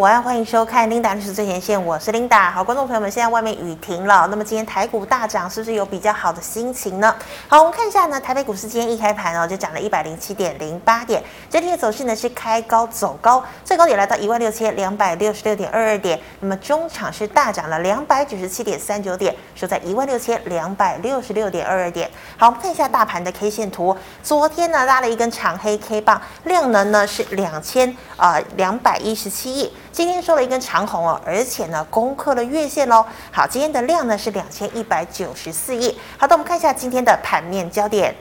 午安，欢迎收看 Linda 律师最前线，我是 Linda。好，观众朋友们，现在外面雨停了，那么今天台股大涨，是不是有比较好的心情呢？好，我们看一下呢，台北股市今天一开盘哦，就涨了一百零七点零八点，整体的走势呢是开高走高，最高点来到一万六千两百六十六点二二点，那么中场是大涨了两百九十七点三九点，收在一万六千两百六十六点二二点。好，我们看一下大盘的 K 线图，昨天呢拉了一根长黑 K 棒，量能呢是两千呃两百一十七亿。今天收了一根长红哦，而且呢攻克了月线喽。好，今天的量呢是两千一百九十四亿。好的，我们看一下今天的盘面焦点。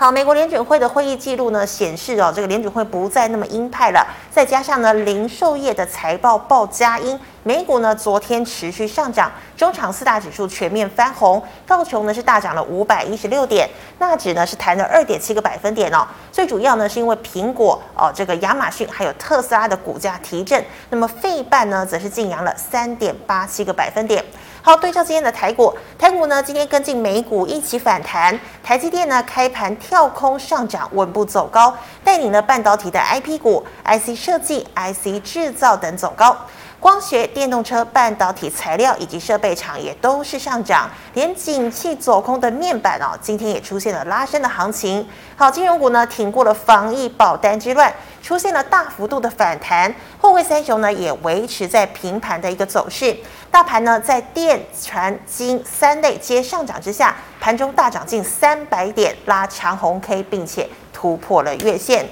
好，美国联准会的会议记录呢显示哦，这个联准会不再那么鹰派了。再加上呢，零售业的财报报佳音，美股呢昨天持续上涨，中场四大指数全面翻红，道琼呢是大涨了五百一十六点，纳指呢是弹了二点七个百分点哦。最主要呢是因为苹果哦，这个亚马逊还有特斯拉的股价提振，那么费半呢则是劲扬了三点八七个百分点。好，对照今天的台股，台股呢今天跟进美股一起反弹，台积电呢开盘跳空上涨，稳步走高，带领了半导体的 IP 股、IC 设计、IC 制造等走高。光学、电动车、半导体材料以及设备厂也都是上涨，连景气走空的面板哦，今天也出现了拉升的行情。好，金融股呢挺过了防疫保单之乱，出现了大幅度的反弹。货柜三雄呢也维持在平盘的一个走势。大盘呢在电、传、金三类皆上涨之下，盘中大涨近三百点，拉长红 K，并且突破了月线。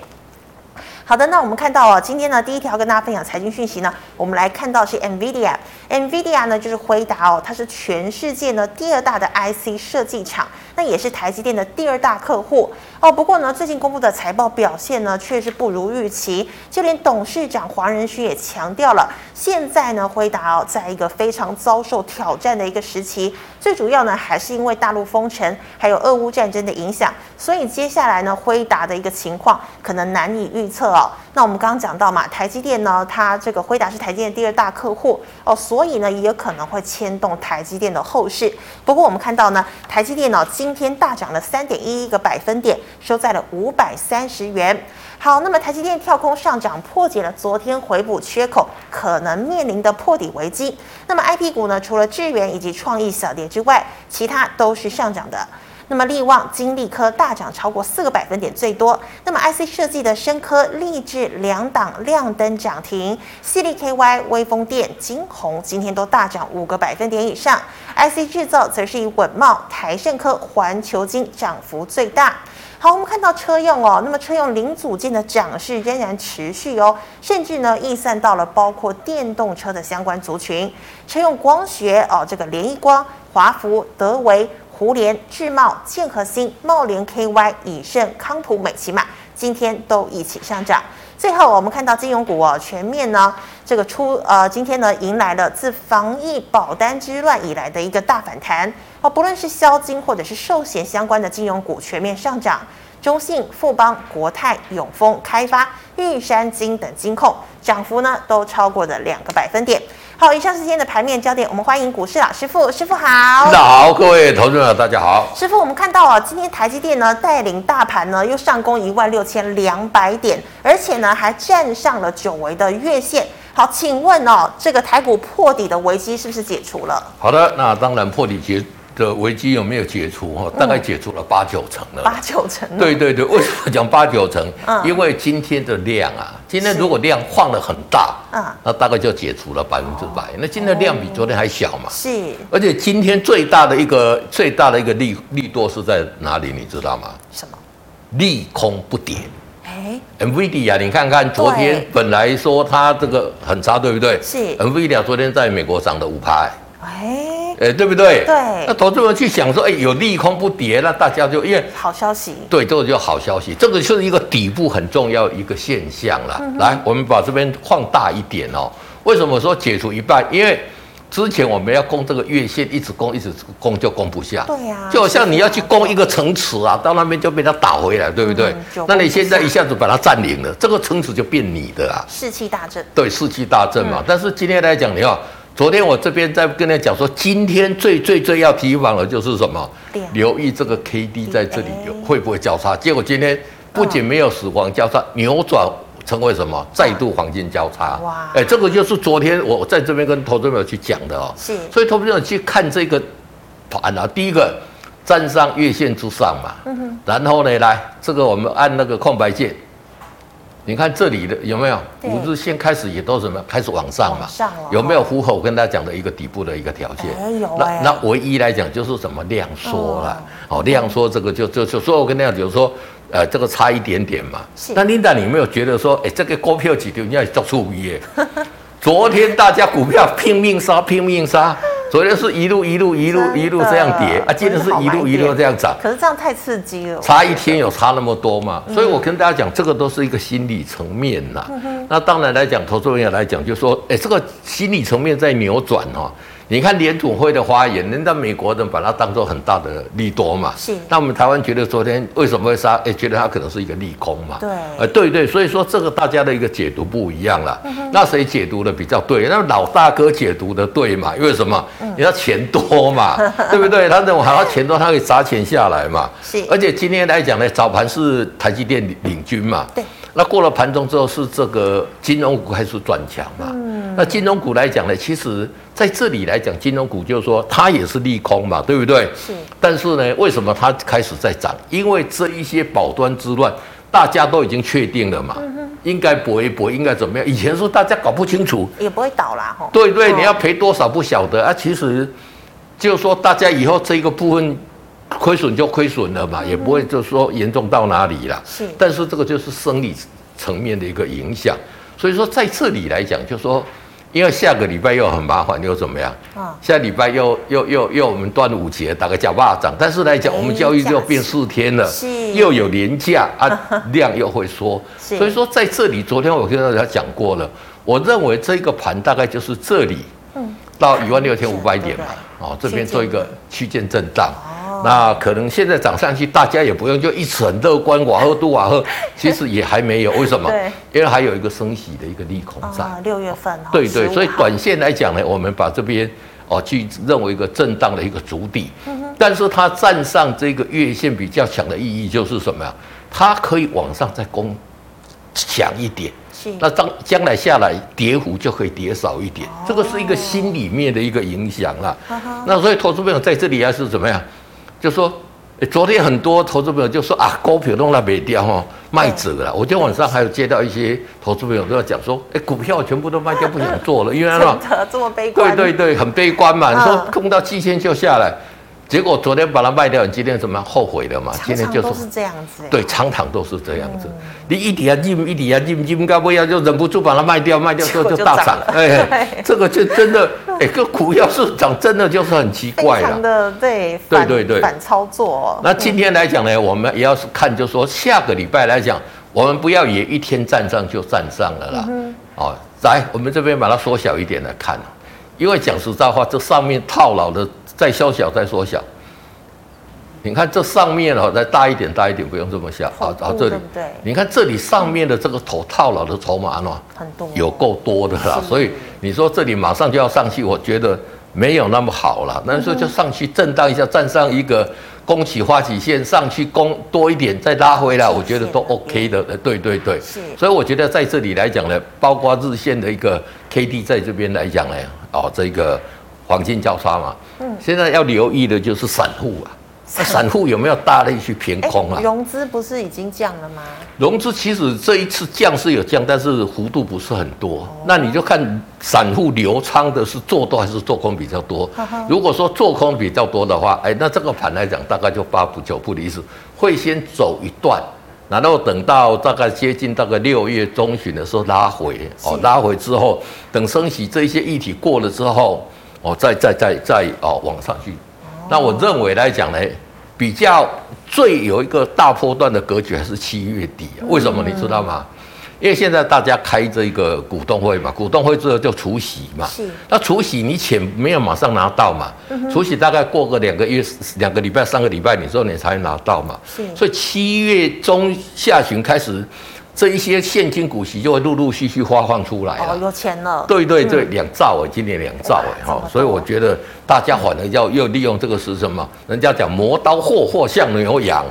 好的，那我们看到哦，今天呢，第一条跟大家分享财经讯息呢，我们来看到是 NVIDIA NVIDIA 呢就是辉达哦，它是全世界呢第二大的 IC 设计厂，那也是台积电的第二大客户哦。不过呢，最近公布的财报表现呢，却是不如预期，就连董事长黄仁勋也强调了，现在呢，辉达哦，在一个非常遭受挑战的一个时期，最主要呢，还是因为大陆封城，还有俄乌战争的影响，所以接下来呢，辉达的一个情况可能难以预测哦。那我们刚刚讲到嘛，台积电呢，它这个辉达是台积电第二大客户哦，所所以呢也有可能会牵动台积电的后市。不过我们看到呢，台积电呢今天大涨了三点一一个百分点，收在了五百三十元。好，那么台积电跳空上涨，破解了昨天回补缺口可能面临的破底危机。那么 IP 股呢，除了智元以及创意小跌之外，其他都是上涨的。那么力旺、金力科大涨超过四个百分点最多。那么 IC 设计的深科、力智两档亮灯涨停，矽力 KY、威锋电、晶宏今天都大涨五个百分点以上。IC 制造则是以稳懋、台胜科、环球晶涨幅最大。好，我们看到车用哦，那么车用零组件的涨势仍然持续哦，甚至呢溢散到了包括电动车的相关族群。车用光学哦，这个联一光、华孚、德维。胡联、智茂、建和兴、茂联 KY、以盛、康普、美琪玛今天都一起上涨。最后，我们看到金融股哦，全面呢这个出呃，今天呢迎来了自防疫保单之乱以来的一个大反弹哦，不论是消金或者是寿险相关的金融股全面上涨。中信、富邦、国泰、永丰、开发、玉山金等金控涨幅呢都超过了两个百分点。好，以上是今天的盘面焦点，我们欢迎股市老师傅，师傅好。好，各位投资者大家好。师傅，我们看到啊，今天台积电呢带领大盘呢又上攻一万六千两百点，而且呢还站上了久违的月线。好，请问哦，这个台股破底的危机是不是解除了？好的，那当然破底解。的危机有没有解除？哈，大概解除了八九成了。八九成。对对对，为什么讲八九成？嗯，因为今天的量啊，今天如果量放的很大，嗯，那大概就解除了百分之百。那今天量比昨天还小嘛？是。而且今天最大的一个最大的一个利利多是在哪里？你知道吗？什么？利空不跌。哎，NVIDIA 啊，你看看昨天本来说它这个很差，对不对？是。NVIDIA 昨天在美国涨了五排。哎。哎，对不对？对。那投资人去想说，哎，有利空不跌，那大家就因为好消息。对，这个就好消息，这个就是一个底部很重要一个现象了。嗯、来，我们把这边放大一点哦。为什么说解除一半？因为之前我们要攻这个月线，一直攻，一直攻就攻不下。对呀、啊。就好像你要去攻一个城池啊，到那边就被它打回来，对不对？嗯、那你现在一下子把它占领了，这个城池就变你的啊。士气大振。对，士气大振嘛。嗯、但是今天来讲，你要。昨天我这边在跟你讲说，今天最最最要提防的就是什么？留意这个 K D 在这里有会不会交叉？结果今天不仅没有死亡交叉，扭转成为什么？再度黄金交叉。哇！哎，这个就是昨天我在这边跟投资朋友去讲的哦。是。所以投资朋友去看这个盘啊，第一个站上月线之上嘛。嗯哼。然后呢，来这个我们按那个空白键。你看这里的有没有五日线开始也都什么开始往上嘛？上有没有符合我跟大家讲的一个底部的一个条件？那那唯一来讲就是什么量缩了哦，量缩这个就就就所以我跟大家讲说，呃，这个差一点点嘛。是。那 Linda，你有没有觉得说，哎，这个股票几条你要做出耶？昨天大家股票拼命杀，拼命杀。昨天是一路一路一路一路这样跌啊，今天是一路一路这样涨。可是这样太刺激了。差一天有差那么多吗？所以我跟大家讲，这个都是一个心理层面呐。那当然来讲，投资人来讲，就说，哎，这个心理层面在扭转哦。你看联储会的发言，人家美国人把它当做很大的利多嘛。是。那我们台湾觉得昨天为什么会杀？哎，觉得它可能是一个利空嘛。对。呃，对对，所以说这个大家的一个解读不一样了。嗯、那谁解读的比较对？那老大哥解读的对嘛？因为什么？嗯、你要钱多嘛，对不对？他认为还要钱多，他可以砸钱下来嘛。是。而且今天来讲呢，早盘是台积电领军嘛。对。那过了盘中之后，是这个金融股开始转强嘛？嗯，那金融股来讲呢，其实在这里来讲，金融股就是说它也是利空嘛，对不对？是。但是呢，为什么它开始在涨？因为这一些保端之乱，大家都已经确定了嘛，嗯、应该搏一搏，应该怎么样？以前说大家搞不清楚，也不会倒啦，吼。对对，你要赔多少不晓得啊。其实就是说，大家以后这个部分。亏损就亏损了嘛，也不会就说严重到哪里了。是，但是这个就是生理层面的一个影响。所以说在这里来讲，就是说因为下个礼拜又很麻烦，又怎么样？啊，下礼拜又又又又我们端午节打个假巴掌，但是来讲我们交易又变四天了，是，又有连假啊，量又会缩。所以说在这里，昨天我跟大家讲过了，我认为这个盘大概就是这里，到一万六千五百点嘛，哦，这边做一个区间震荡。那可能现在涨上去，大家也不用就一直很乐观，瓦赫杜瓦赫，其实也还没有。为什么？对因为还有一个升息的一个利空在。六月份。对对，所以短线来讲呢，我们把这边哦去认为一个震荡的一个主底。嗯、哼但是它站上这个月线比较强的意义就是什么呀？它可以往上再攻强一点。是。那将将来下来跌幅就可以跌少一点。哦、这个是一个心里面的一个影响啦。哦、那所以投资朋友在这里还是怎么样？就说，昨天很多投资朋友就说啊，股票弄到没掉哦，卖走了。我今天晚上还有接到一些投资朋友都要讲说，哎，股票全部都卖掉，不想做了，因为呢，这么悲观，对对对，很悲观嘛。你说空到七千就下来。结果昨天把它卖掉，你今天怎么样后悔了嘛？今天就是这样子，对，常常都是这样子。你一点啊进，一点啊进，应该不要就忍不住把它卖掉，卖掉之后就大涨了。哎，这个就真的，哎，个股票市场真的就是很奇怪了。的对，对对对，反操作。那今天来讲呢，我们也要是看，就是说下个礼拜来讲，我们不要也一天站上就站上了啦。哦，来，我们这边把它缩小一点来看，因为讲实在话，这上面套牢的。再缩小，再缩小。你看这上面哦，再大一点，大一点，不用这么小。好，好这里。对。你看这里上面的这个头套牢的筹码呢，很多，有够多的啦。所以你说这里马上就要上去，我觉得没有那么好了。那时候就上去震荡一下，站上一个攻起发起线，上去攻多一点，再拉回来，我觉得都 OK 的。对对对。是。所以我觉得在这里来讲呢，包括日线的一个 K D 在这边来讲呢，哦，这个。黄金交叉嘛，嗯，现在要留意的就是散户啊，那散户有没有大力去平空啊？融资不是已经降了吗？融资其实这一次降是有降，但是幅度不是很多。哦、那你就看散户留仓的是做多还是做空比较多？呵呵如果说做空比较多的话，哎，那这个盘来讲大概就八不九不离十，会先走一段，然后等到大概接近大概六月中旬的时候拉回，哦，拉回之后等升息这一些议题过了之后。哦，再再再再哦，往上去。那我认为来讲呢，比较最有一个大波段的格局还是七月底啊。为什么你知道吗？因为现在大家开这个股东会嘛，股东会之后就除息嘛。是。那除息你钱没有马上拿到嘛？除息大概过个两个月、两个礼拜、三个礼拜，你说你才拿到嘛？是。所以七月中下旬开始。这一些现金股息就会陆陆续续发放出来了。哦，有钱了。对对对，两兆哎，今年两兆哎哈，所以我觉得大家反而要又利用这个时辰嘛？人家讲磨刀霍霍向牛羊，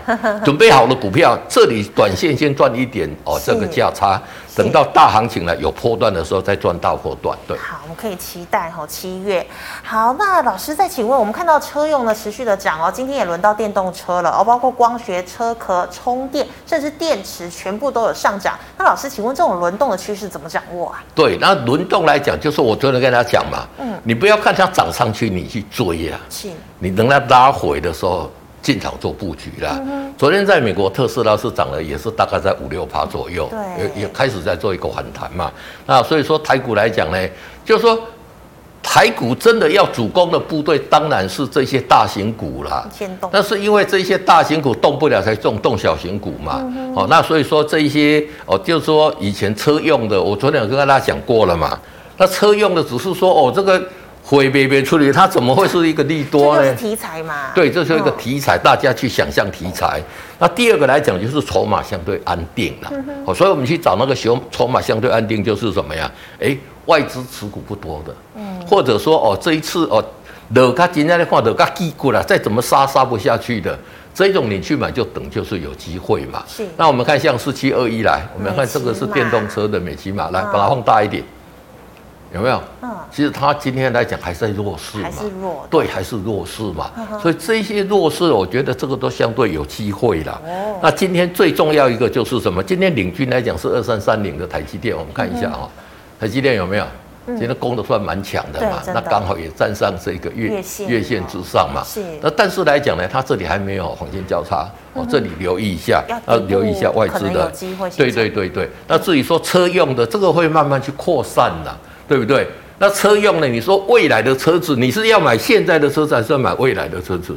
准备好了股票，这里短线先赚一点哦，这个价差。等到大行情了有波段的时候再赚大波段。对，好，我们可以期待哈七月。好，那老师再请问，我们看到车用呢持续的涨哦，今天也轮到电动车了哦，包括光学车壳、充电，甚至电池全部都有上涨。那老师，请问这种轮动的趋势怎么掌握啊？对，那轮动来讲，就是我昨天跟大家讲嘛，嗯，你不要看它涨上去你去追啊，是，你等它拉回的时候。进场做布局啦。昨天在美国特斯拉是涨了，也是大概在五六趴左右，也也开始在做一个反弹嘛。那所以说台股来讲呢，就是说台股真的要主攻的部队，当然是这些大型股啦。那是因为这些大型股动不了，才动动小型股嘛。哦，那所以说这一些哦，就是说以前车用的，我昨天有跟大家讲过了嘛。那车用的只是说哦，这个。会别别处理，它怎么会是一个利多呢？这是题材嘛？对，这是一个题材，大家去想象题材。那第二个来讲，就是筹码相对安定了。哦，所以我们去找那个筹筹码相对安定，就是什么呀？哎，外资持股不多的，嗯，或者说哦，这一次哦，楼价今天的话，楼价低过了，再怎么杀杀不下去的，这种你去买就等就是有机会嘛。是。那我们看像四七二一来，我们看这个是电动车的美骑马，来把它放大一点。有没有？嗯，其实它今天来讲还是在弱势嘛，还是弱，对，还是弱势嘛。所以这些弱势，我觉得这个都相对有机会了。哦，那今天最重要一个就是什么？今天领军来讲是二三三零的台积电，我们看一下啊，台积电有没有？今天攻的算蛮强的嘛，那刚好也站上这个月月线之上嘛。是。那但是来讲呢，它这里还没有黄金交叉，哦，这里留意一下，要留意一下外资的。对对对对。那至于说车用的，这个会慢慢去扩散的。对不对？那车用呢？你说未来的车子，你是要买现在的车子，还是要买未来的车子？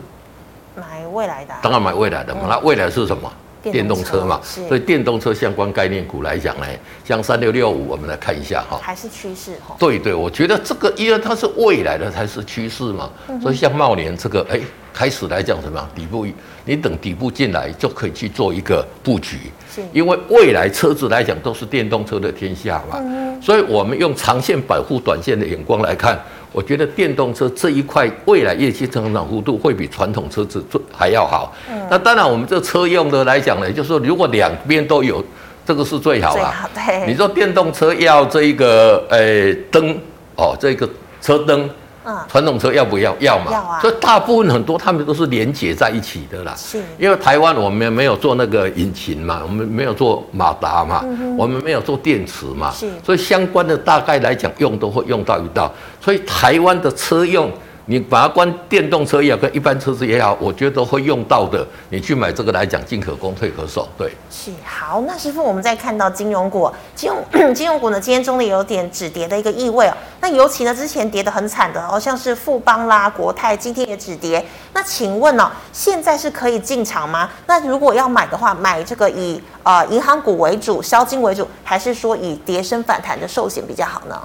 买未来的。当然买未来的嘛。那未来是什么？电动车嘛。所以电动车相关概念股来讲呢，像三六六五，我们来看一下哈。还是趋势哈。对对，我觉得这个因为它是未来的才是趋势嘛。所以像茂联这个，哎。开始来讲什么底部，你等底部进来就可以去做一个布局，是因为未来车子来讲都是电动车的天下嘛，嗯、所以我们用长线保护短线的眼光来看，我觉得电动车这一块未来业绩增长幅度会比传统车子做还要好。嗯、那当然，我们这车用的来讲呢，就是说如果两边都有，这个是最好啦。对，你说电动车要这一个呃灯哦，这个车灯。嗯，传统车要不要？要嘛。要啊。所以大部分很多他们都是连接在一起的啦。是。因为台湾我们没有做那个引擎嘛，我们没有做马达嘛，嗯、我们没有做电池嘛。是。所以相关的大概来讲用都会用到一道，所以台湾的车用。你把它关电动车也好，跟一般车子也好，我觉得都会用到的。你去买这个来讲，进可攻，退可守。对，是好。那师傅，我们再看到金融股，金融金融股呢，今天中的有点止跌的一个意味哦。那尤其呢，之前跌得很惨的，好像是富邦啦、国泰，今天也止跌。那请问呢、哦，现在是可以进场吗？那如果要买的话，买这个以呃银行股为主、消金为主，还是说以跌升反弹的寿险比较好呢？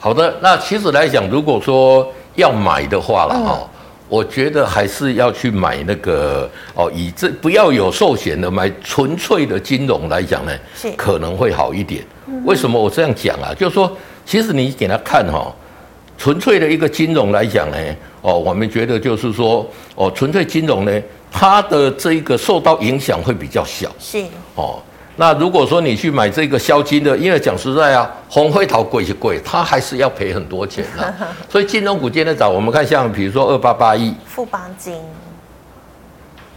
好的，那其实来讲，如果说要买的话了哈，嗯、我觉得还是要去买那个哦，以这不要有寿险的，买纯粹的金融来讲呢，可能会好一点。嗯、为什么我这样讲啊？就是说，其实你给他看哈，纯粹的一个金融来讲呢，哦，我们觉得就是说，哦，纯粹金融呢，它的这个受到影响会比较小。是哦。那如果说你去买这个消金的，因为讲实在啊，红灰桃贵是贵，它还是要赔很多钱的。所以金融股今天早，我们看像比如说二八八一富邦金，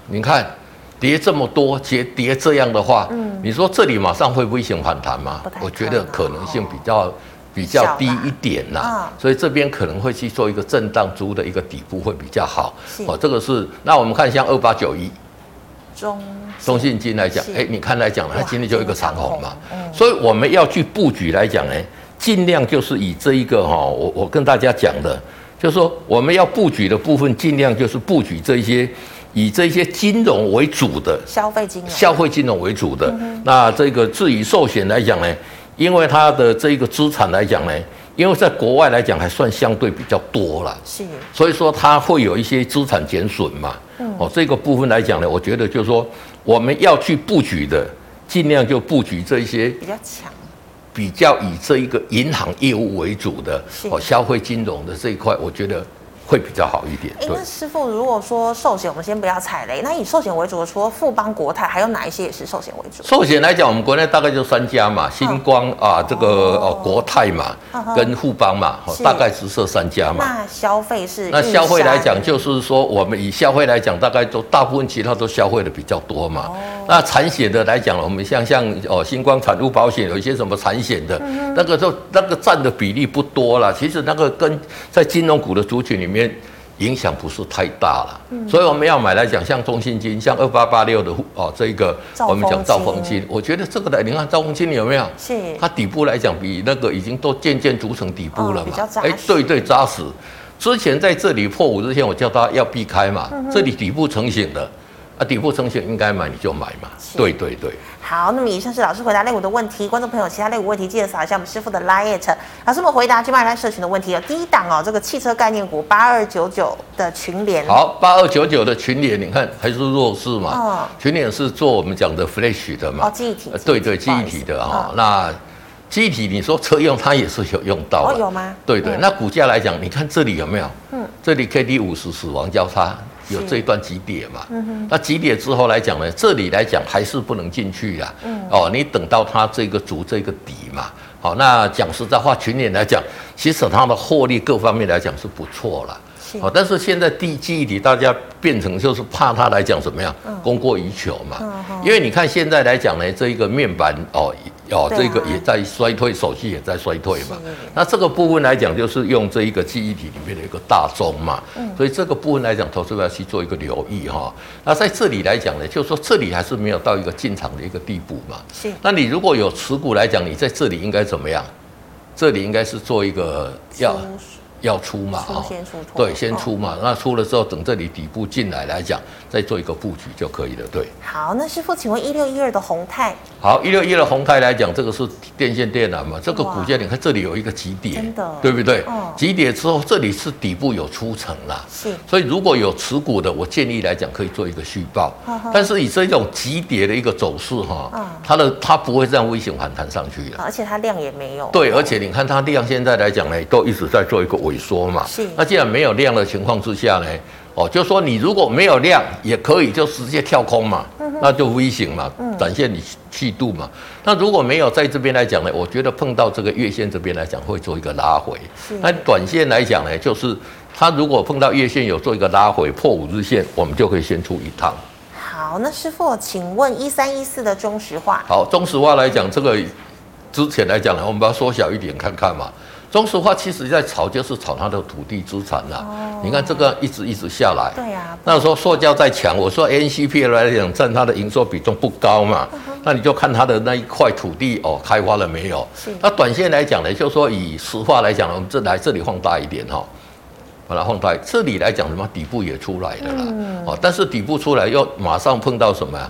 你看跌这么多，跌跌这样的话，嗯，你说这里马上会危险反弹吗？我觉得可能性比较比较低一点啦。所以这边可能会去做一个震荡租的一个底部会比较好。哦，这个是。那我们看像二八九一中。中信金来讲，哎、欸，你看来讲，它今天就一个长红嘛，嗯、所以我们要去布局来讲呢，尽量就是以这一个哈，我我跟大家讲的，就是说我们要布局的部分，尽量就是布局这些以这些金融为主的消费金融，消费金融为主的。嗯、那这个至于寿险来讲呢，因为它的这个资产来讲呢，因为在国外来讲还算相对比较多了，是，所以说它会有一些资产减损嘛。嗯、哦，这个部分来讲呢，我觉得就是说。我们要去布局的，尽量就布局这些比较强、比较以这一个银行业务为主的哦，消费金融的这一块，我觉得会比较好一点。哎，那师傅，如果说寿险，我们先不要踩雷，那以寿险为主的，除了富邦、国泰，还有哪一些也是寿险为主？寿险来讲，我们国内大概就三家嘛，星光啊，这个哦国泰嘛，跟富邦嘛，大概只设三家嘛。那消费是？那消费来讲，就是说我们以消费来讲，大概都大部分其他都消费的比较多嘛。那产险的来讲，我们像像哦新光产物保险有一些什么产险的，那个就那个占的比例不多了。其实那个跟在金融股的族群里面。影响不是太大了，嗯、所以我们要买来讲，像中信金，像二八八六的哦，这个我们讲兆丰金，我觉得这个的，你看兆丰金有没有？是它底部来讲，比那个已经都渐渐组成底部了嘛？哎、哦，对对，扎实。之前在这里破五之前，我叫他要避开嘛，这里底部成型的。啊，底部成型应该买你就买嘛，是对对对。好，那么以上是老师回答类股的问题，观众朋友其他类股问题记得扫一下我们师傅的 LINE。老师们回答就卖来社群的问题有第一档哦，这个汽车概念股八二九九的群联。好，八二九九的群联，你看还是弱势嘛？哦。群联是做我们讲的 Flash 的嘛？哦，记忆体。对对，记忆体的哈。哦、那记忆体，你说车用它也是有用到的。哦，有吗？对对，嗯、那股价来讲，你看这里有没有？嗯。这里 K D 五十死亡交叉。有这一段急跌嘛？嗯哼，那急跌之后来讲呢，这里来讲还是不能进去呀。嗯，哦，你等到它这个足这个底嘛。好，那讲实在话，群联来讲，其实它的获利各方面来讲是不错了。是。哦，但是现在第记忆体大家变成就是怕它来讲怎么样，供过于求嘛。嗯。因为你看现在来讲呢，这一个面板哦。哦，这个也在衰退，手机也在衰退嘛。那这个部分来讲，就是用这一个记忆体里面的一个大宗嘛。嗯。所以这个部分来讲，投资者要去做一个留意哈。那在这里来讲呢，就是说这里还是没有到一个进场的一个地步嘛。是。那你如果有持股来讲，你在这里应该怎么样？这里应该是做一个要。要出嘛？啊，对，先出嘛。那出了之后，等这里底部进来来讲，再做一个布局就可以了。对。好，那师傅，请问一六一二的宏泰？好，一六一二的宏泰来讲，这个是电线电缆嘛？这个股价你看这里有一个极点，真的，对不对？哦。极点之后，这里是底部有出层啦。是。所以如果有持股的，我建议来讲可以做一个续报。但是以这种急跌的一个走势哈，它的它不会这样微型反弹上去的。而且它量也没有。对，而且你看它量现在来讲呢，都一直在做一个萎缩嘛，是。那既然没有量的情况之下呢，哦，就说你如果没有量也可以就直接跳空嘛，嗯、那就微型嘛，展现你气度嘛。嗯、那如果没有在这边来讲呢，我觉得碰到这个月线这边来讲会做一个拉回。是。那短线来讲呢，就是它如果碰到月线有做一个拉回破五日线，我们就可以先出一趟。好，那师傅，请问一三一四的中石化。好，中石化来讲，这个之前来讲呢，我们把它缩小一点看看嘛。中石化其实在炒，就是炒它的土地资产啦。哦、你看这个一直一直下来。对呀、啊。那时候塑胶在强，我说 NCP 来讲占它的营收比重不高嘛。嗯、那你就看它的那一块土地哦，开发了没有？那短线来讲呢，就是说以石化来讲，我们这来这里放大一点哈，把它放大。这里来讲什么底部也出来的啦。嗯。哦，但是底部出来又马上碰到什么呀？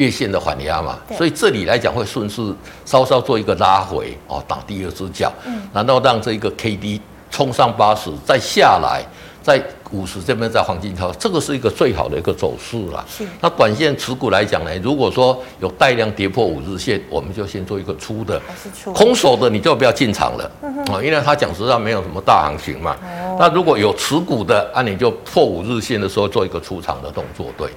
月线的反压嘛，所以这里来讲会顺势稍稍做一个拉回哦，打第二只脚，嗯，然后让这一个 K D 冲上八十，再下来，在五十这边在黄金条，这个是一个最好的一个走势了。是，那短线持股来讲呢，如果说有带量跌破五日线，我们就先做一个出的，出。空手的你就不要进场了，嗯哼，因为它讲实际上没有什么大行情嘛。哦，那如果有持股的，那你就破五日线的时候做一个出场的动作，对。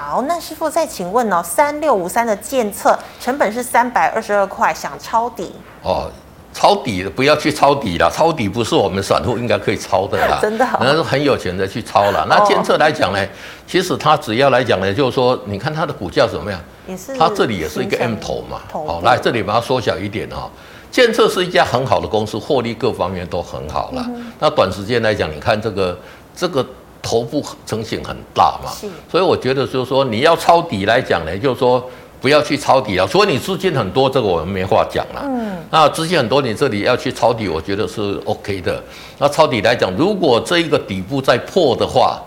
好，那师傅再请问哦，三六五三的建测成本是三百二十二块，想抄底哦，抄底不要去抄底了，抄底不是我们散户应该可以抄的啦，真的、哦，那是很有钱的去抄了。那监测来讲呢，哦、其实它只要来讲呢，就是说，你看它的股价怎么样？也是，它这里也是一个 M 头嘛，头部哦，来这里把它缩小一点哈。建测是一家很好的公司，获利各方面都很好了。嗯、那短时间来讲，你看这个这个。头部成型很大嘛，是所以我觉得就是说你要抄底来讲呢，就是说不要去抄底啊。所以你资金很多，这个我们没话讲了。嗯，那资金很多，你这里要去抄底，我觉得是 OK 的。那抄底来讲，如果这一个底部再破的话，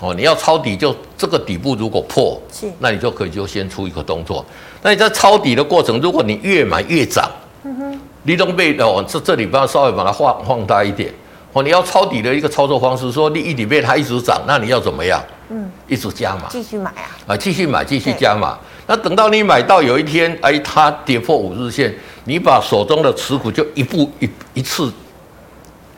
哦，你要抄底就这个底部如果破，是，那你就可以就先出一个动作。那你在抄底的过程，如果你越买越涨，嗯哼，你都被哦，这这里不要稍微把它放放大一点。哦，你要抄底的一个操作方式，说你一里面它一直涨，那你要怎么样？嗯，一直加码，继续买啊，啊，继续买，继续加码。那等到你买到有一天，哎，它跌破五日线，你把手中的持股就一步一一次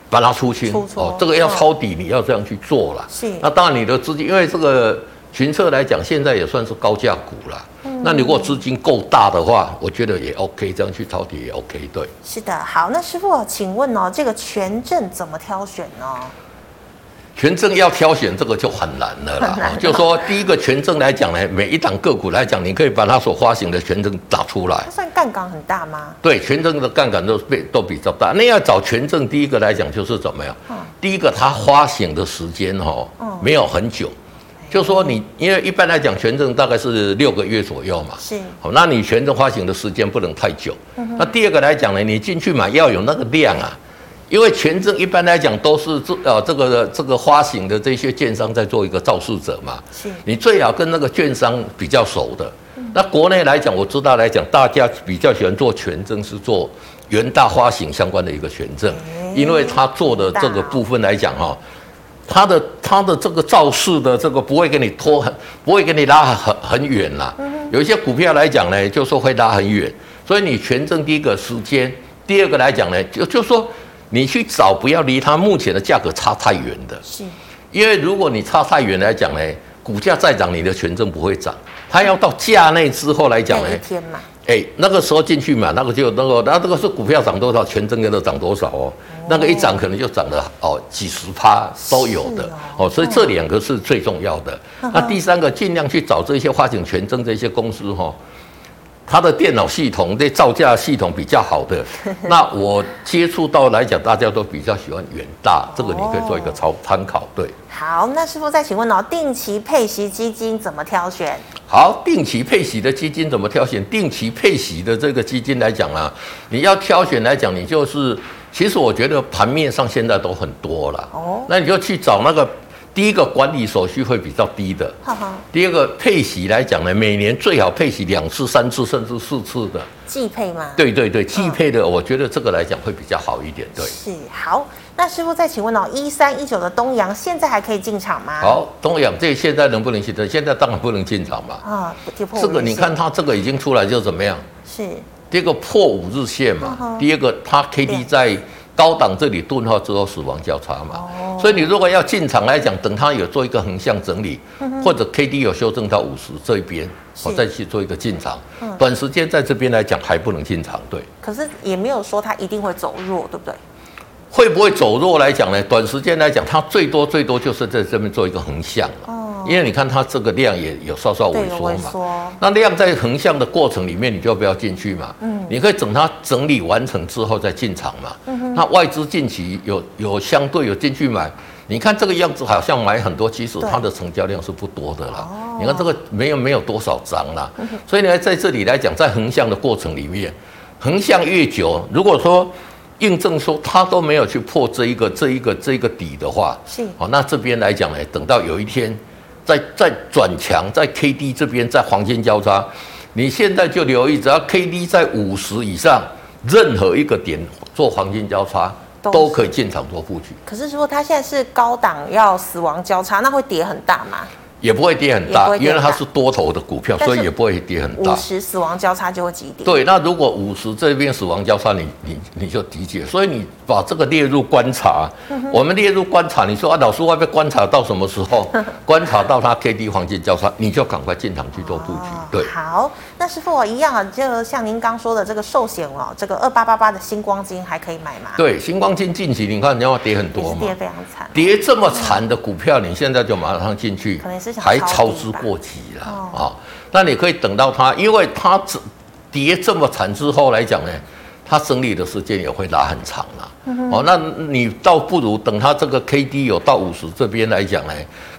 把它出清出哦，这个要抄底，你要这样去做了。是，那当然你的资金，因为这个群策来讲，现在也算是高价股了。嗯，那你如果资金够大的话，我觉得也 OK，这样去抄底也 OK。对，是的。好，那师傅，请问哦，这个权证怎么挑选呢？权证要挑选这个就很难了啦。就说第一个权证来讲呢，每一档个股来讲，你可以把它所发行的权证打出来。它算杠杆很大吗？对，权证的杠杆都被都比较大。那要找权证，第一个来讲就是怎么样？嗯、第一个它发行的时间哈，没有很久。嗯、就说你，因为一般来讲权证大概是六个月左右嘛。是。好，那你权证发行的时间不能太久。嗯、那第二个来讲呢，你进去买要有那个量啊。因为权证一般来讲都是这呃这个这个发行的这些券商在做一个肇事者嘛，是你最好跟那个券商比较熟的。嗯、那国内来讲，我知道来讲，大家比较喜欢做权证是做元大发行相关的一个权证，嗯、因为他做的这个部分来讲哈，他的他的这个造势的这个不会给你拖很，不会给你拉很很远啦。有一些股票来讲呢，就说会拉很远，所以你权证第一个时间，第二个来讲呢，就就说。你去找不要离它目前的价格差太远的，是，因为如果你差太远来讲呢，股价再涨，你的权证不会涨，它要到价内之后来讲呢，哎，那个时候进去买，那个就那个，那这个是股票涨多少，权证跟着涨多少哦，那个一涨可能就涨了哦几十趴都有的哦，所以这两个是最重要的。那第三个尽量去找这些发行权证这些公司哈。它的电脑系统对造价系统比较好的，那我接触到来讲，大家都比较喜欢远大，这个你可以做一个参参考。对，好，那师傅再请问哦，定期配息基金怎么挑选？好，定期配息的基金怎么挑选？定期配息的这个基金来讲啊，你要挑选来讲，你就是，其实我觉得盘面上现在都很多了哦，那你就去找那个。第一个管理手续会比较低的，好好，第二个配息来讲呢，每年最好配息两次、三次甚至四次的季配吗？对对对，季配的，我觉得这个来讲会比较好一点。对，是好。那师傅再请问哦，一三一九的东阳现在还可以进场吗？好，东阳这现在能不能进场？现在当然不能进场嘛。啊，这个你看它这个已经出来就怎么样？是第一个破五日线嘛，第二个它 K D 在。高档这里钝化之后死亡交叉嘛，哦、所以你如果要进场来讲，等它有做一个横向整理，嗯、或者 K D 有修正到五十这一边，我再去做一个进场。嗯、短时间在这边来讲还不能进场，对。可是也没有说它一定会走弱，对不对？会不会走弱来讲呢？短时间来讲，它最多最多就是在这边做一个横向了。因为你看它这个量也有稍稍萎缩嘛，那量在横向的过程里面，你就不要进去嘛。嗯，你可以等它整理完成之后再进场嘛。嗯，那外资近期有有相对有进去买，你看这个样子好像买很多，其实它的成交量是不多的啦。哦，你看这个没有没有多少张啦。所以呢，在这里来讲，在横向的过程里面，横向越久，如果说印证说它都没有去破这一个这一个这一个底的话，是哦，那这边来讲呢，等到有一天。再再转强，在 K D 这边，在黄金交叉，你现在就留意，只要 K D 在五十以上，任何一个点做黄金交叉都，可以进场做布局。可是说它现在是高档要死亡交叉，那会跌很大吗？也不会跌很大，因为它是多头的股票，所以也不会跌很大。五十死亡交叉就会急跌。对，那如果五十这边死亡交叉，你你你就理解。所以你把这个列入观察，嗯、我们列入观察。你说啊，老师外面观察到什么时候？观察到它 K D 黄金交叉，你就赶快进场去做布局。哦、对，好，那师傅我一样啊，就像您刚说的这个寿险哦，这个二八八八的星光金还可以买吗？对，星光金近期你看，你要跌很多嘛，跌非常惨，跌这么惨的股票，你现在就马上进去，可能是想还超支。过急了啊、哦！那你可以等到它，因为它跌这么惨之后来讲呢，它整理的时间也会拉很长了。嗯、哦，那你倒不如等它这个 K D 有到五十这边来讲呢，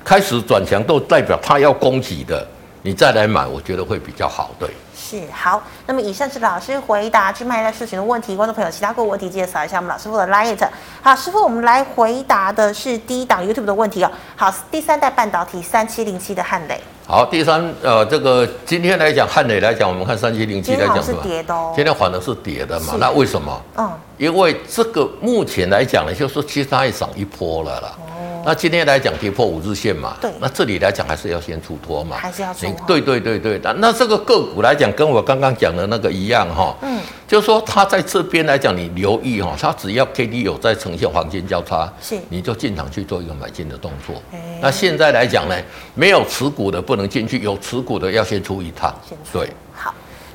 开始转强，都代表它要攻击的，你再来买，我觉得会比较好。对，是好。那么以上是老师回答去卖在社群的问题，观众朋友其他各个问题介绍一下我们老师傅的 Light。好，师傅，我们来回答的是第一档 YouTube 的问题哦。好，第三代半导体三七零七的汉磊。好，第三呃，这个今天来讲汉磊来讲，我们看三七零七来讲是跌的哦。今天反而是跌的嘛？那为什么？嗯，因为这个目前来讲呢，就是其实它也涨一波了啦。哦。那今天来讲跌破五日线嘛，对，那这里来讲还是要先出脱嘛，还是要出脱。对对对对，那那这个个股来讲，跟我刚刚讲的那个一样哈，嗯，就是说它在这边来讲，你留意哈，它只要 K D 有在呈现黄金交叉，是，你就进场去做一个买进的动作。那现在来讲呢，没有持股的不能进去，有持股的要先出一趟。对。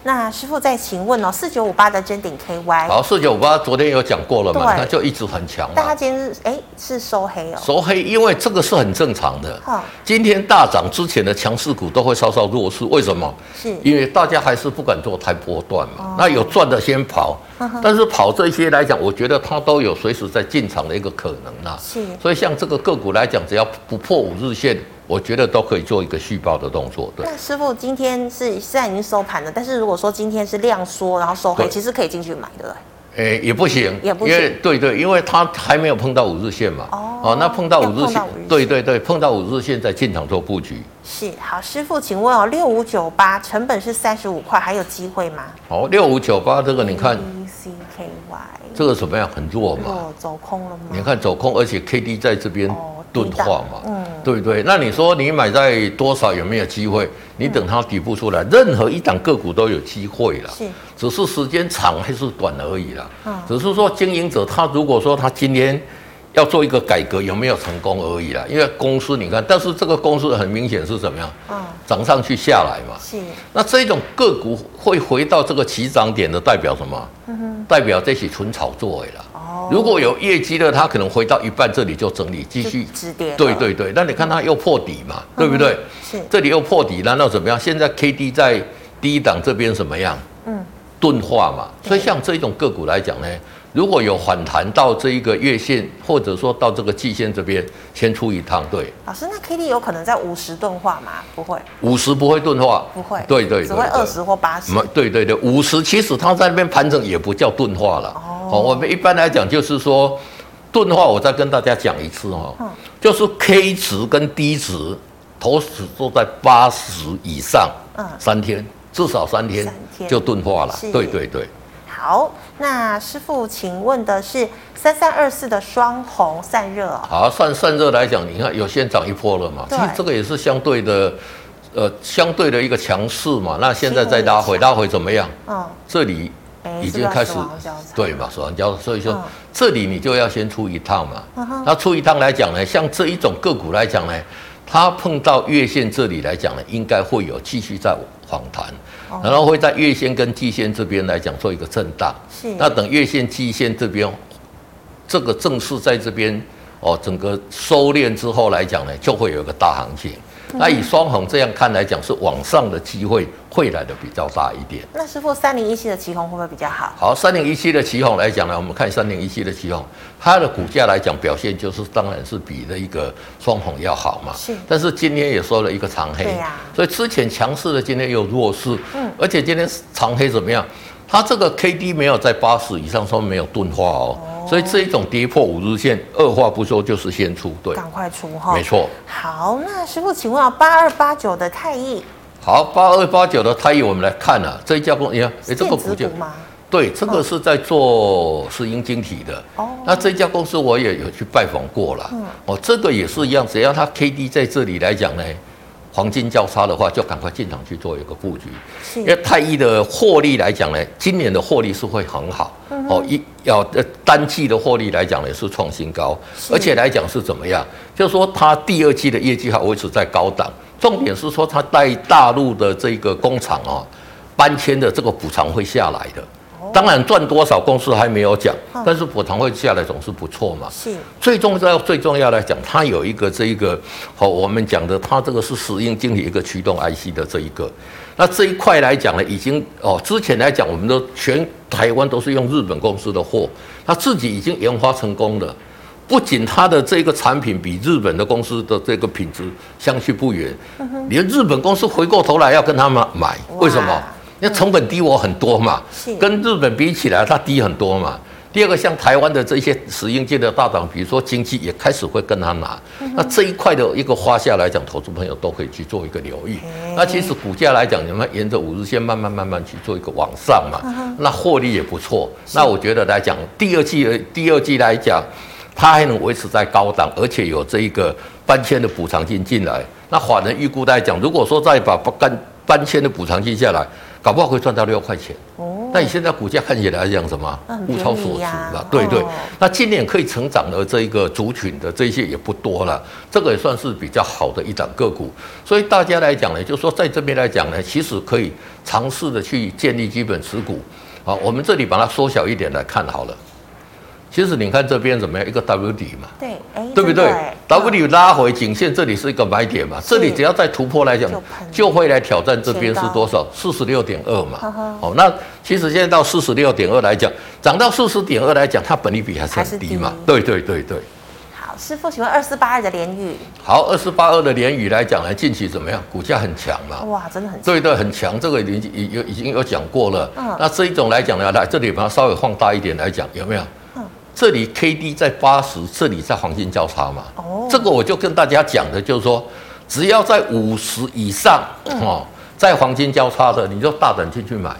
那师傅再请问哦，四九五八的真顶 KY，好，四九五八昨天有讲过了嘛，它就一直很强。但它今天是哎是收黑哦，收黑，因为这个是很正常的。哈，今天大涨之前的强势股都会稍稍弱势，为什么？是因为大家还是不敢做太波段嘛。那有赚的先跑，但是跑这些来讲，我觉得它都有随时在进场的一个可能啦。是，所以像这个个股来讲，只要不破五日线。我觉得都可以做一个续报的动作，对。那师傅今天是现在已经收盘了，但是如果说今天是量缩，然后收黑，其实可以进去买，对不对？诶，也不行，也不行，因为对对，因为它还没有碰到五日线嘛。哦。哦，那碰到五日线，对对对，碰到五日线再进场做布局。是，好，师傅，请问哦，六五九八成本是三十五块，还有机会吗？哦，六五九八这个你看。C K Y。这个怎么样？很弱嘛。弱，走空了吗？你看走空，而且 K D 在这边。钝化嘛，嗯，对不对？那你说你买在多少有没有机会？你等它底部出来，任何一档个股都有机会了，是，只是时间长还是短而已啦。嗯，只是说经营者他如果说他今天要做一个改革，有没有成功而已啦。因为公司你看，但是这个公司很明显是怎么样？嗯，涨上去下来嘛。是，那这种个股会回到这个起涨点的，代表什么？嗯哼，代表这些纯炒作的啦。如果有业绩的，它可能回到一半，这里就整理，继续止跌。对对对，那你看它又破底嘛，嗯、对不对？是，这里又破底，难道怎么样？现在 K D 在低档这边怎么样？嗯，钝化嘛。所以像这种个股来讲呢。如果有反弹到这一个月线，或者说到这个季线这边，先出一趟。对，老师，那 K D 有可能在五十钝化吗？不会，五十不会钝化，不会，对对，对，只会二十或八十。对对对，五十其实它在那边盘整也不叫钝化了。哦，我们一般来讲就是说，钝化我再跟大家讲一次哈，就是 K 值跟 D 值，同时都在八十以上，嗯，三天至少三天就钝化了。对对对。好，那师傅，请问的是三三二四的双红散热哦。好，散散热来讲，你看有先涨一波了嘛？对其实这个也是相对的，呃，相对的一个强势嘛。那现在再拉回，拉回怎么样？嗯，这里已经开始对嘛，死亡交叉，所以说、嗯、这里你就要先出一趟嘛。嗯、那出一趟来讲呢，像这一种个股来讲呢，它碰到月线这里来讲呢，应该会有继续在反弹。然后会在月线跟季线这边来讲做一个震荡，是。那等月线、季线这边，这个正式在这边哦，整个收敛之后来讲呢，就会有一个大行情。那以双红这样看来讲，是往上的机会会来的比较大一点。那师傅，三零一七的旗红会不会比较好？好，三零一七的旗红来讲呢，我们看三零一七的旗红，它的股价来讲表现就是当然是比那一个双红要好嘛。是。但是今天也收了一个长黑。对呀。所以之前强势的，今天又弱势。嗯。而且今天长黑怎么样？它这个 K D 没有在八十以上，说没有钝化哦。所以这一种跌破五日线，二话不说就是先出，对，赶快出哈，没错。好，那师傅，请问啊，八二八九的太易，好，八二八九的太易，我们来看啊，这一家公，你看，哎，这个股价吗？对，这个是在做石英晶体的。哦，那这家公司我也有去拜访过了。嗯，哦，这个也是一样，只要它 K D 在这里来讲呢。黄金交叉的话，就赶快进场去做一个布局。是因为太一的获利来讲呢，今年的获利是会很好。嗯、哦，一要呃单季的获利来讲呢是创新高，而且来讲是怎么样？就是说它第二季的业绩还维持在高档。重点是说它在大陆的这个工厂啊，搬迁的这个补偿会下来的。当然赚多少公司还没有讲，但是补偿会下来总是不错嘛。是，最重要最重要来讲，它有一个这一个，好，我们讲的它这个是石英晶体一个驱动 IC 的这一个，那这一块来讲呢，已经哦，之前来讲，我们都全台湾都是用日本公司的货，它自己已经研发成功了，不仅它的这个产品比日本的公司的这个品质相去不远，连日本公司回过头来要跟他们买，为什么？因为成本低我很多嘛，跟日本比起来，它低很多嘛。第二个，像台湾的这些石英界的大厂，比如说经济也开始会跟他拿。那这一块的一个花下来讲，投资朋友都可以去做一个留意。那其实股价来讲，你们沿着五日线慢慢慢慢去做一个往上嘛，那获利也不错。那我觉得来讲，第二季第二季来讲。它还能维持在高档，而且有这一个搬迁的补偿金进来。那法人预估来讲，如果说再把搬搬迁的补偿金下来，搞不好会赚到六块钱。哦，那你现在股价看起来讲什么？物超所值了。对对。那今年可以成长的这一个族群的这些也不多了，这个也算是比较好的一档个股。所以大家来讲呢，就是说在这边来讲呢，其实可以尝试的去建立基本持股。好，我们这里把它缩小一点来看好了。其实你看这边怎么样？一个 W 底嘛，对，哎，对不对？W 底拉回颈线，这里是一个买点嘛，这里只要再突破来讲，就会来挑战这边是多少？四十六点二嘛。哦，那其实现在到四十六点二来讲，涨到四十点二来讲，它本利比还是很低嘛。对对对对。好，师傅，请问二四八二的联宇。好，二四八二的联宇来讲呢，近期怎么样？股价很强嘛。哇，真的很强。对对，很强。这个已经已有已经有讲过了。嗯。那这一种来讲呢，来这里把它稍微放大一点来讲，有没有？这里 K D 在八十，这里在黄金交叉嘛。哦，这个我就跟大家讲的，就是说，只要在五十以上，哦，在黄金交叉的，你就大胆进去买，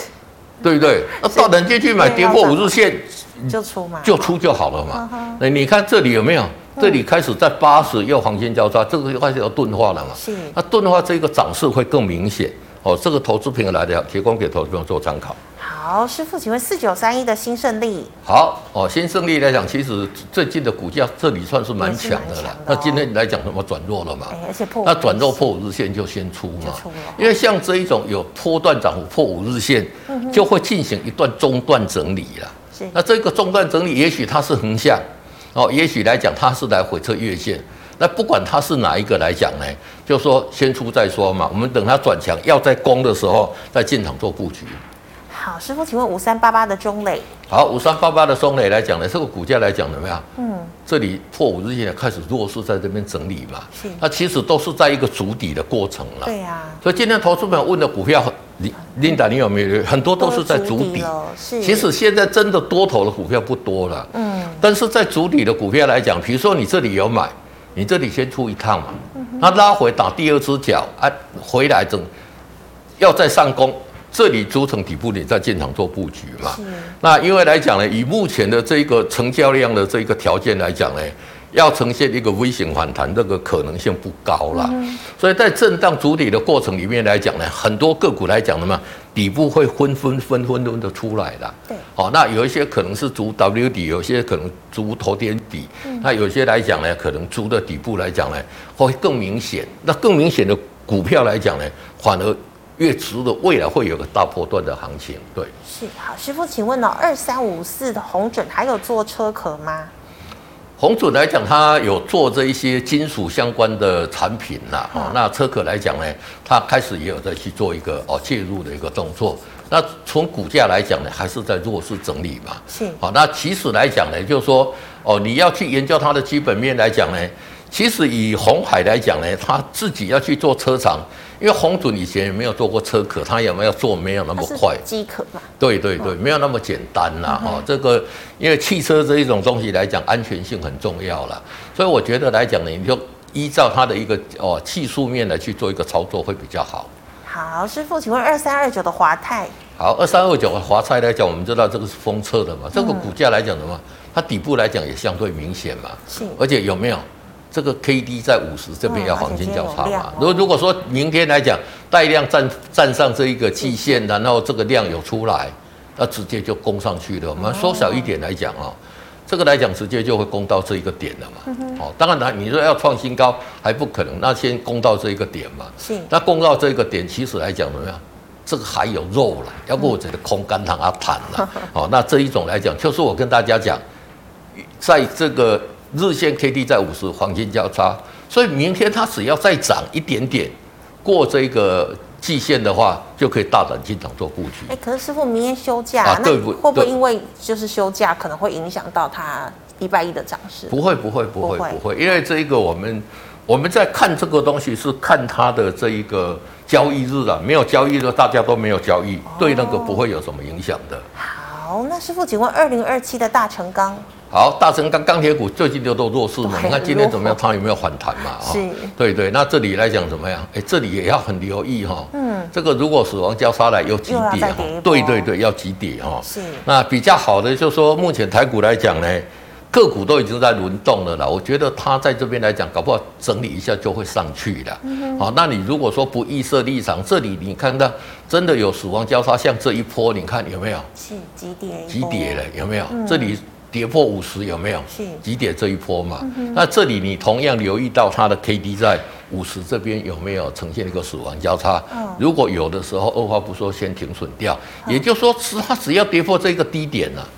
对不对？那大胆进去买，跌破五日线就出嘛，就出就好了嘛。那你看这里有没有？这里开始在八十又黄金交叉，这个就开始要钝化了嘛。是，那钝化这个涨势会更明显。哦，这个投资朋友来的，提供给投资朋友做参考。好，师傅，请问四九三一的新胜利。好哦，新胜利来讲，其实最近的股价这里算是蛮强的了。那今天来讲，什么转弱了嘛？而且破。那转弱破五日线就先出嘛。因为像这一种有波段涨幅破五日线，就会进行一段中段整理了。是。那这个中段整理，也许它是横向，哦，也许来讲它是来回测月线。那不管它是哪一个来讲呢，就说先出再说嘛。我们等它转强要在攻的时候，再进场做布局。好，师傅，请问五三八八的中磊。好，五三八八的中磊来讲呢，这个股价来讲怎么样？嗯，这里破五日线开始弱势，在这边整理嘛。是。那其实都是在一个筑底的过程了。对呀。所以今天投资朋友问的股票，琳琳达，你有没有很多都是在筑底？是。其实现在真的多头的股票不多了。嗯。但是在筑底的股票来讲，比如说你这里有买，你这里先出一趟嘛。嗯。那拉回打第二只脚，啊，回来整，要再上攻。这里组成底部，你在建厂做布局嘛？是那因为来讲呢，以目前的这个成交量的这个条件来讲呢，要呈现一个微型反弹，这个可能性不高了。嗯、所以在震荡筑底的过程里面来讲呢，很多个股来讲的嘛，底部会纷纷纷纷纷的出来的。对，好，那有一些可能是足 W 底，有些可能足头肩底。嗯、那有些来讲呢，可能足的底部来讲呢，会更明显。那更明显的股票来讲呢，反而。越值的未来会有个大波段的行情，对。是好，师傅，请问呢、哦，二三五四的红准还有做车壳吗？红准来讲，它有做这一些金属相关的产品呐，哦，嗯、那车壳来讲呢，它开始也有在去做一个哦介入的一个动作。那从股价来讲呢，还是在弱势整理嘛。是。好，那其实来讲呢，就是说哦，你要去研究它的基本面来讲呢，其实以红海来讲呢，它自己要去做车厂。因为红准以前也没有做过车壳，他也没有做没有那么快？机壳嘛。对对对，没有那么简单呐哈。嗯、这个因为汽车这一种东西来讲，安全性很重要了，所以我觉得来讲呢，你就依照它的一个哦技术面来去做一个操作会比较好。好，师傅，请问二三二九的华泰。好，二三二九的华泰来讲，我们知道这个是封测的嘛，这个股价来讲的话？它底部来讲也相对明显嘛。是。而且有没有？这个 K D 在五十这边要黄金交叉嘛？如果如果说明天来讲带量站站上这一个季线，然后这个量有出来，那直接就攻上去了。我们缩小一点来讲哦，这个来讲直接就会攻到这一个点了嘛。哦，当然了，你说要创新高还不可能，那先攻到这一个点嘛。是。那攻到这个点，其实来讲怎么样？这个还有肉了，要不我觉得空干糖啊弹了。哦，那这一种来讲，就是我跟大家讲，在这个。日线 K D 在五十，黄金交叉，所以明天它只要再涨一点点，过这个季线的话，就可以大胆进场做布局。哎，可是师傅明天休假，啊、那会不会因为就是休假，可能会影响到它礼拜一的涨势？不会，不会，不会，不会，不会，因为这一个我们我们在看这个东西是看它的这一个交易日啊，没有交易日，大家都没有交易，哦、对那个不会有什么影响的。好，那师傅，请问二零二七的大成钢。好，大成钢钢铁股最近就都弱势嘛？你看今天怎么样？它有没有反弹嘛？是，对对。那这里来讲怎么样？哎，这里也要很留意哈。嗯。这个如果死亡交叉来有急跌哈？对对对，要急跌哈。是。那比较好的就是说，目前台股来讲呢，个股都已经在轮动了啦，我觉得它在这边来讲，搞不好整理一下就会上去了。好、嗯哦，那你如果说不预设立场，这里你看到真的有死亡交叉，像这一波，你看有没有？是急跌，急跌了有没有？嗯、这里跌破五十有没有？是急跌这一波嘛、嗯？那这里你同样留意到它的 K D 在五十这边有没有呈现一个死亡交叉？嗯、如果有的时候，二话不说先停损掉，嗯、也就是说，它只要跌破这个低点了、啊。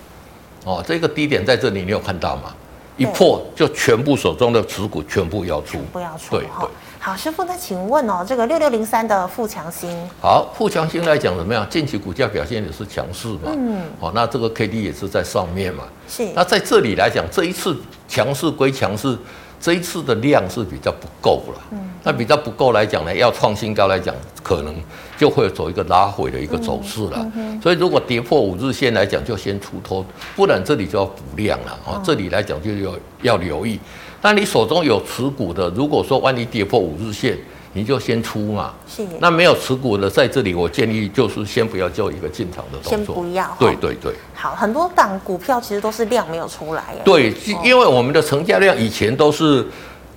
哦，这个低点在这里，你有看到吗？一破就全部手中的持股全部要出，不要出。对对。好，师傅，那请问哦，这个六六零三的富强星，好，富强星来讲怎么样？近期股价表现也是强势嘛。嗯。哦，那这个 K D 也是在上面嘛。是。那在这里来讲，这一次强势归强势。这一次的量是比较不够了，嗯，那比较不够来讲呢，要创新高来讲，可能就会走一个拉回的一个走势了。嗯嗯、所以如果跌破五日线来讲，就先出脱，不然这里就要补量了啊。哦、这里来讲就要要留意。那你手中有持股的，如果说万一跌破五日线，你就先出嘛。是。那没有持股的，在这里我建议就是先不要做一个进场的动作。先不要。对对对。好，很多档股票其实都是量没有出来。对，因为我们的成交量以前都是，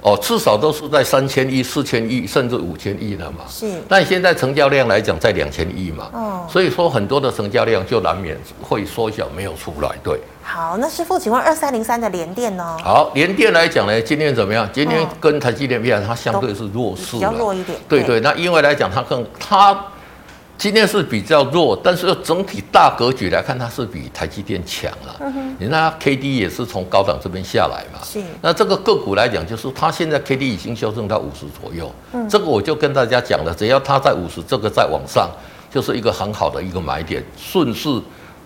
哦，至少都是在三千亿、四千亿，甚至五千亿的嘛。是。但现在成交量来讲，在两千亿嘛。哦。所以说很多的成交量就难免会缩小，没有出来。对。好，那师傅，请问二三零三的联电呢？好，联电来讲呢，今天怎么样？今天跟台积电比，它相对是弱势，比较弱一点。对对，那因为来讲，它更它今天是比较弱，但是整体大格局来看，它是比台积电强了。嗯哼，你看它 K D 也是从高档这边下来嘛。是。那这个个股来讲，就是它现在 K D 已经修正到五十左右。嗯。这个我就跟大家讲了，只要它在五十，这个再往上，就是一个很好的一个买点，顺势。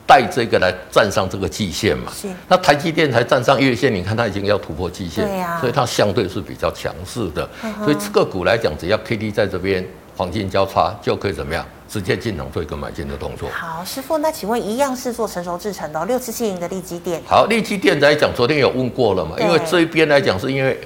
带这个来站上这个季线嘛？是。那台积电才站上月线，你看它已经要突破季线，对呀。所以它相对是比较强势的。所以这个股来讲，只要 K D 在这边黄金交叉，就可以怎么样？直接进场做一个买进的动作。好，师傅，那请问一样是做成熟制成的六七七零的力积电。好，力积电来讲，昨天有问过了嘛？因为这一边来讲，是因为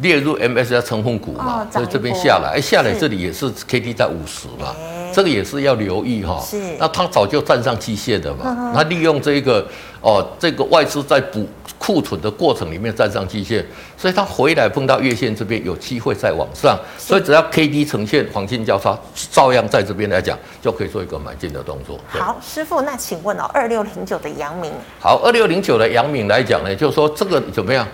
列入 M S I 成分股嘛，所以这边下来，哎，下来这里也是 K D 在五十嘛。这个也是要留意哈，是。那它早就站上季线的嘛，它利用这个哦，这个外资在补库存的过程里面站上季线，所以它回来碰到月线这边有机会再往上，所以只要 K D 呈现黄金交叉，照样在这边来讲就可以做一个买进的动作。好，师傅，那请问哦，二六零九的阳明，好，二六零九的阳明来讲呢，就是说这个怎么样？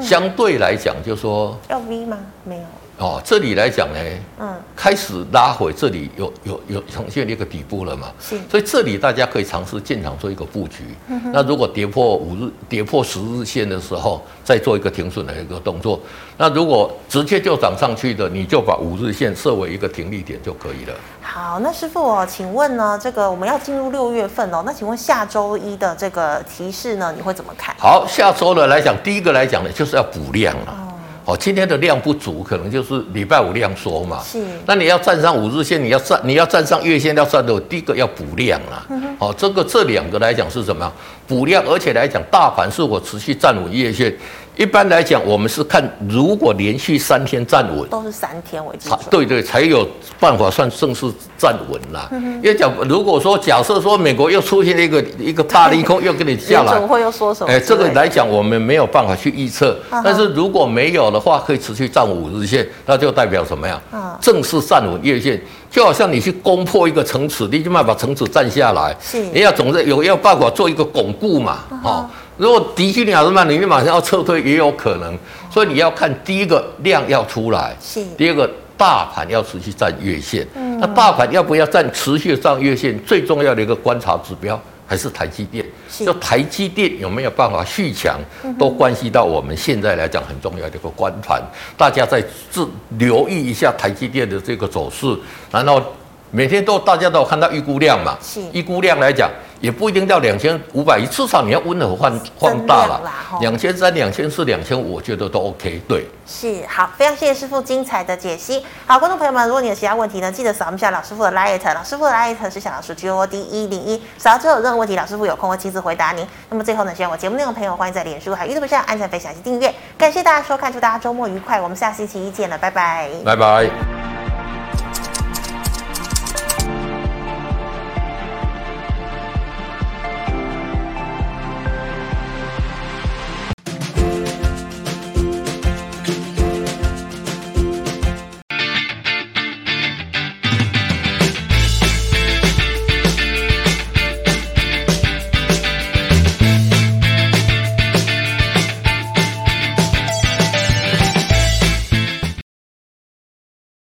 相对来讲，就是说要 V 吗？没有。哦，这里来讲呢，嗯，开始拉回，这里有有有呈现一个底部了嘛？是，所以这里大家可以尝试进场做一个布局。嗯、那如果跌破五日、跌破十日线的时候，再做一个停损的一个动作。那如果直接就涨上去的，你就把五日线设为一个停利点就可以了。好，那师傅哦，请问呢，这个我们要进入六月份哦，那请问下周一的这个提示呢，你会怎么看？好，下周呢来讲，第一个来讲呢，就是要补量了。哦哦，今天的量不足，可能就是礼拜五量缩嘛。是。那你要站上五日线，你要站，你要站上月线，要站的，第一个要补量啊。嗯。哦，这个这两个来讲是什么？补量，而且来讲，大盘是否持续站稳月线？一般来讲，我们是看如果连续三天站稳，都是三天为基准，对对，才有办法算正式站稳了。因为讲，如果说假设说美国又出现了一个一个大利空，又给你下来，总会又说什么？哎，这个来讲，我们没有办法去预测。但是如果没有的话，可以持续站五日线，那就代表什么呀？正式站稳月线，就好像你去攻破一个城池，你就慢把城池站下来。是，你要总是有要办法做一个巩固嘛？哦。如果敌军两日半，你马上要撤退也有可能，所以你要看第一个量要出来，是第二个大盘要持续站月线。嗯，那大盘要不要站持续上月线？最重要的一个观察指标还是台积电，就台积电有没有办法续强，都关系到我们现在来讲很重要的一个观盘。大家在自留意一下台积电的这个走势，然后每天都大家都有看到预估量嘛，是预估量来讲。也不一定到两千五百亿，至少你要温和放放大了，两千三、两千四、两千五，我觉得都 OK。对，是好，非常谢谢师傅精彩的解析。好，观众朋友们，如果你有其他问题呢，记得扫一下老师傅的 Light，老师傅的 Light 是小老鼠 G O D 一零一，扫之后有任何问题，老师傅有空会亲自回答您。那么最后呢，希望我节目内容的朋友欢迎在脸书还有 YouTube 上按赞、分享及订阅。感谢大家收看，祝大家周末愉快，我们下星期一见了，拜拜，拜拜。